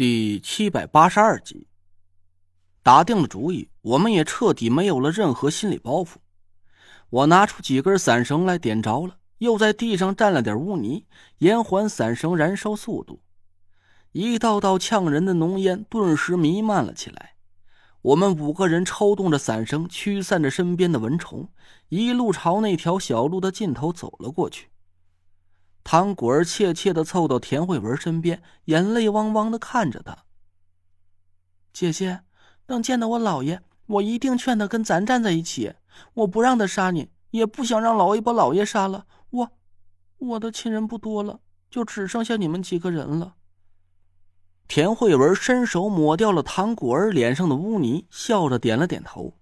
第七百八十二集，打定了主意，我们也彻底没有了任何心理包袱。我拿出几根伞绳来点着了，又在地上蘸了点污泥，延缓伞绳燃烧速度。一道道呛人的浓烟顿时弥漫了起来。我们五个人抽动着伞绳，驱散着身边的蚊虫，一路朝那条小路的尽头走了过去。唐果儿怯怯的凑到田慧文身边，眼泪汪汪的看着他。姐姐，等见到我姥爷，我一定劝他跟咱站在一起。我不让他杀你，也不想让老爷把老爷杀了。我，我的亲人不多了，就只剩下你们几个人了。田慧文伸手抹掉了唐果儿脸上的污泥，笑着点了点头。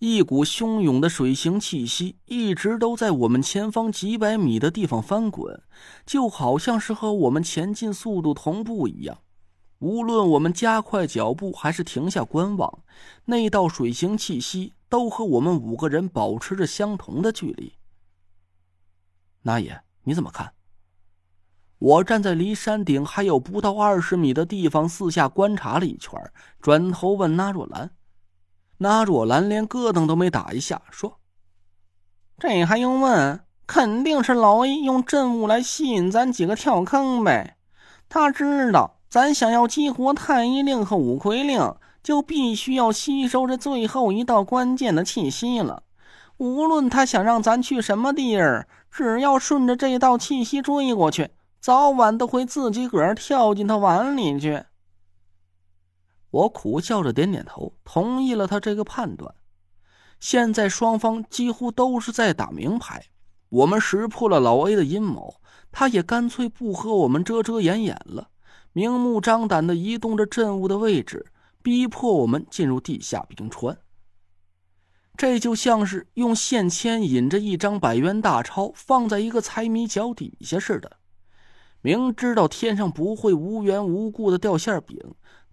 一股汹涌的水形气息一直都在我们前方几百米的地方翻滚，就好像是和我们前进速度同步一样。无论我们加快脚步还是停下观望，那道水形气息都和我们五个人保持着相同的距离。那爷，你怎么看？我站在离山顶还有不到二十米的地方，四下观察了一圈，转头问纳若兰。拉着我蓝连咯噔都没打一下，说：“这还用问？肯定是老 A 用阵物来吸引咱几个跳坑呗。他知道咱想要激活太医令和五魁令，就必须要吸收这最后一道关键的气息了。无论他想让咱去什么地儿，只要顺着这道气息追过去，早晚都会自己个儿跳进他碗里去。”我苦笑着点点头，同意了他这个判断。现在双方几乎都是在打明牌，我们识破了老 A 的阴谋，他也干脆不和我们遮遮掩掩了，明目张胆的移动着阵物的位置，逼迫我们进入地下冰川。这就像是用线牵引着一张百元大钞放在一个财迷脚底下似的，明知道天上不会无缘无故的掉馅饼。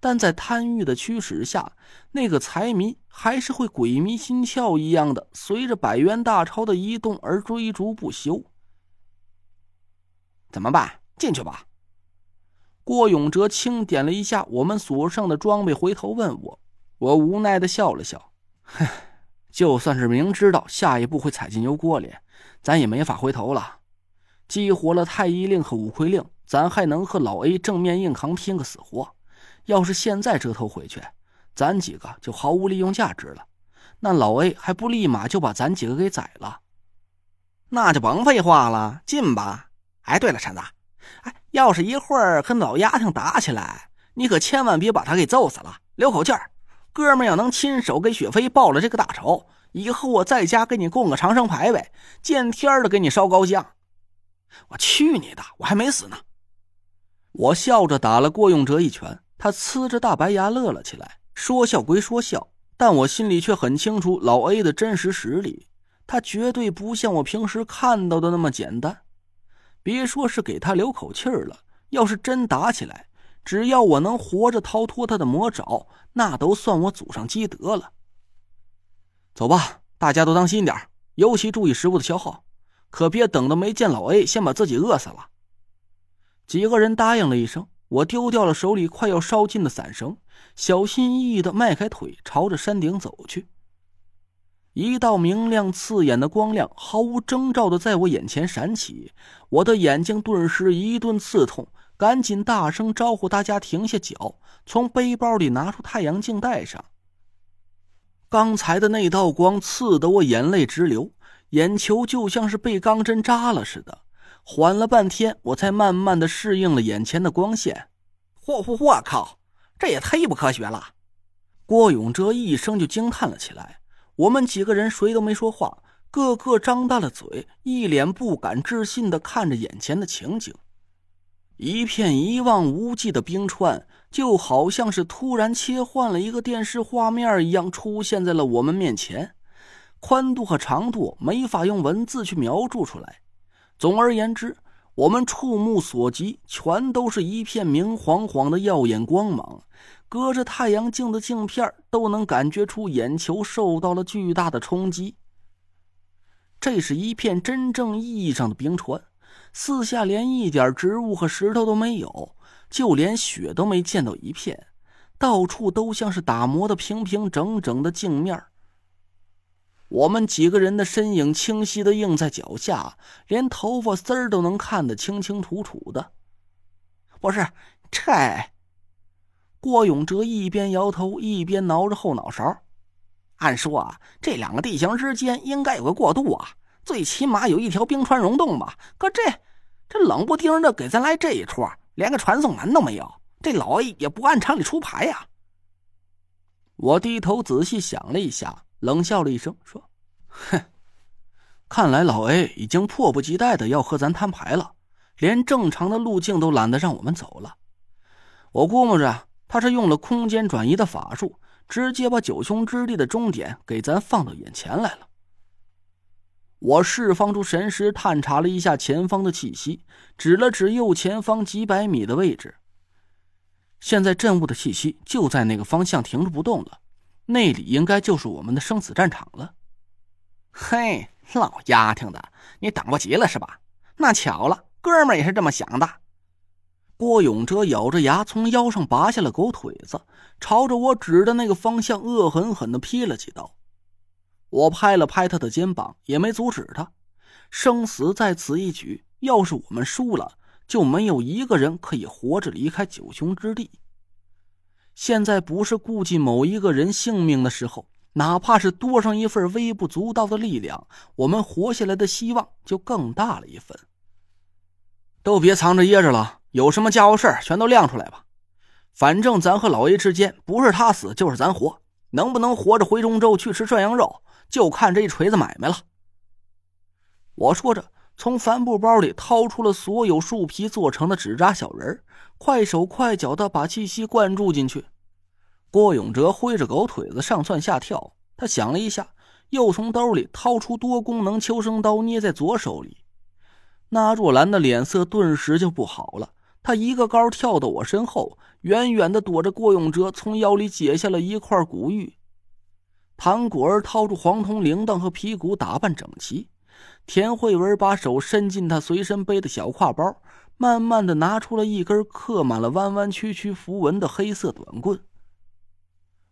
但在贪欲的驱使下，那个财迷还是会鬼迷心窍一样的随着百元大钞的移动而追逐不休。怎么办？进去吧。郭永哲轻点了一下我们所剩的装备，回头问我。我无奈的笑了笑，哼，就算是明知道下一步会踩进油锅里，咱也没法回头了。激活了太医令和五魁令，咱还能和老 A 正面硬扛，拼个死活。要是现在折头回去，咱几个就毫无利用价值了。那老 A 还不立马就把咱几个给宰了？那就甭废话了，进吧。哎，对了，陈子，哎，要是一会儿跟老丫头打起来，你可千万别把他给揍死了，留口气儿。哥们要能亲手给雪飞报了这个大仇，以后我在家给你供个长生牌位，见天的给你烧高香。我去你的，我还没死呢！我笑着打了郭永哲一拳。他呲着大白牙乐了起来，说笑归说笑，但我心里却很清楚老 A 的真实实力，他绝对不像我平时看到的那么简单。别说是给他留口气儿了，要是真打起来，只要我能活着逃脱他的魔爪，那都算我祖上积德了。走吧，大家都当心点尤其注意食物的消耗，可别等到没见老 A 先把自己饿死了。几个人答应了一声。我丢掉了手里快要烧尽的伞绳，小心翼翼的迈开腿，朝着山顶走去。一道明亮刺眼的光亮毫无征兆的在我眼前闪起，我的眼睛顿时一顿刺痛，赶紧大声招呼大家停下脚，从背包里拿出太阳镜戴上。刚才的那道光刺得我眼泪直流，眼球就像是被钢针扎了似的。缓了半天，我才慢慢的适应了眼前的光线。嚯嚯，我靠，这也忒不科学了！郭永哲一声就惊叹了起来。我们几个人谁都没说话，个个张大了嘴，一脸不敢置信的看着眼前的情景。一片一望无际的冰川，就好像是突然切换了一个电视画面一样，出现在了我们面前。宽度和长度没法用文字去描述出来。总而言之，我们触目所及全都是一片明晃晃的耀眼光芒，隔着太阳镜的镜片都能感觉出眼球受到了巨大的冲击。这是一片真正意义上的冰川，四下连一点植物和石头都没有，就连雪都没见到一片，到处都像是打磨的平平整整的镜面。我们几个人的身影清晰的映在脚下，连头发丝儿都能看得清清楚楚的。不是，这……郭永哲一边摇头一边挠着后脑勺。按说啊，这两个地形之间应该有个过渡啊，最起码有一条冰川溶洞吧。可这这冷不丁的给咱来这一出，连个传送门都没有，这老 A 也不按常理出牌呀。我低头仔细想了一下。冷笑了一声，说：“哼，看来老 A 已经迫不及待的要和咱摊牌了，连正常的路径都懒得让我们走了。我估摸着他是用了空间转移的法术，直接把九雄之地的终点给咱放到眼前来了。”我释放出神识，探查了一下前方的气息，指了指右前方几百米的位置。现在镇物的气息就在那个方向停住不动了。那里应该就是我们的生死战场了。嘿，老丫头的，你等不及了是吧？那巧了，哥们也是这么想的。郭永哲咬着牙从腰上拔下了狗腿子，朝着我指的那个方向恶狠狠地劈了几刀。我拍了拍他的肩膀，也没阻止他。生死在此一举，要是我们输了，就没有一个人可以活着离开九雄之地。现在不是顾及某一个人性命的时候，哪怕是多上一份微不足道的力量，我们活下来的希望就更大了一分。都别藏着掖着了，有什么家伙事全都亮出来吧。反正咱和老爷之间，不是他死就是咱活，能不能活着回中州去吃涮羊肉，就看这一锤子买卖了。我说着，从帆布包里掏出了所有树皮做成的纸扎小人快手快脚的把气息灌注进去。郭永哲挥着狗腿子上蹿下跳，他想了一下，又从兜里掏出多功能求生刀，捏在左手里。那若兰的脸色顿时就不好了，他一个高跳到我身后，远远的躲着郭永哲从腰里解下了一块骨玉。谭果儿掏出黄铜铃铛和皮鼓，打扮整齐。田慧文把手伸进他随身背的小挎包。慢慢的拿出了一根刻满了弯弯曲曲符文的黑色短棍。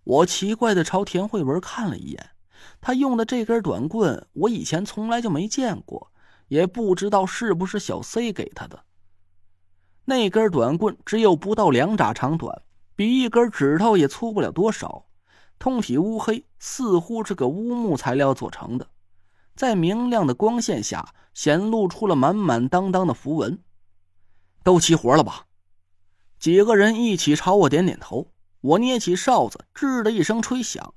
我奇怪的朝田慧文看了一眼，他用的这根短棍我以前从来就没见过，也不知道是不是小 C 给他的。那根短棍只有不到两拃长短，比一根指头也粗不了多少，通体乌黑，似乎是个乌木材料做成的，在明亮的光线下显露出了满满当当的符文。都齐活了吧？几个人一起朝我点点头。我捏起哨子，吱的一声吹响。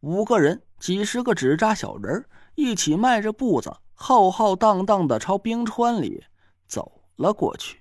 五个人，几十个纸扎小人一起迈着步子，浩浩荡荡的朝冰川里走了过去。